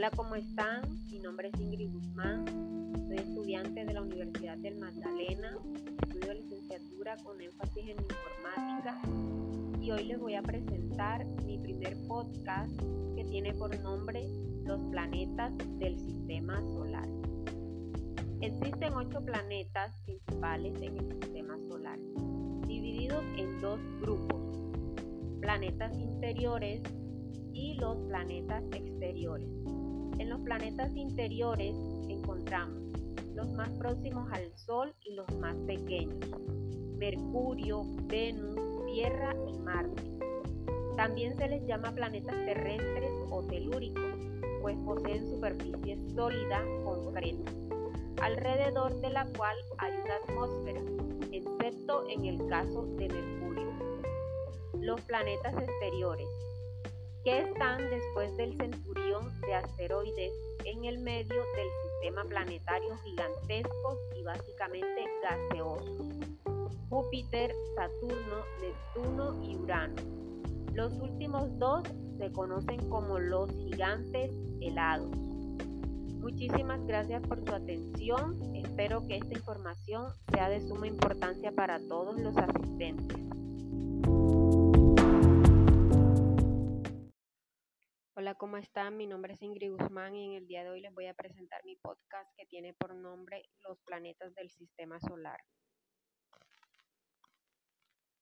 Hola, ¿cómo están? Mi nombre es Ingrid Guzmán, soy estudiante de la Universidad del Magdalena, estudio licenciatura con énfasis en informática y hoy les voy a presentar mi primer podcast que tiene por nombre Los planetas del sistema solar. Existen ocho planetas principales en el sistema solar, divididos en dos grupos, planetas interiores y los planetas exteriores. En los planetas interiores encontramos los más próximos al Sol y los más pequeños, Mercurio, Venus, Tierra y Marte. También se les llama planetas terrestres o telúricos, pues poseen superficie sólida, concreta, alrededor de la cual hay una atmósfera, excepto en el caso de Mercurio. Los planetas exteriores que están después del centurión de asteroides en el medio del sistema planetario gigantescos y básicamente gaseosos. Júpiter, Saturno, Neptuno y Urano. Los últimos dos se conocen como los gigantes helados. Muchísimas gracias por su atención. Espero que esta información sea de suma importancia para todos los asistentes. ¿Cómo están? Mi nombre es Ingrid Guzmán y en el día de hoy les voy a presentar mi podcast que tiene por nombre Los planetas del sistema solar.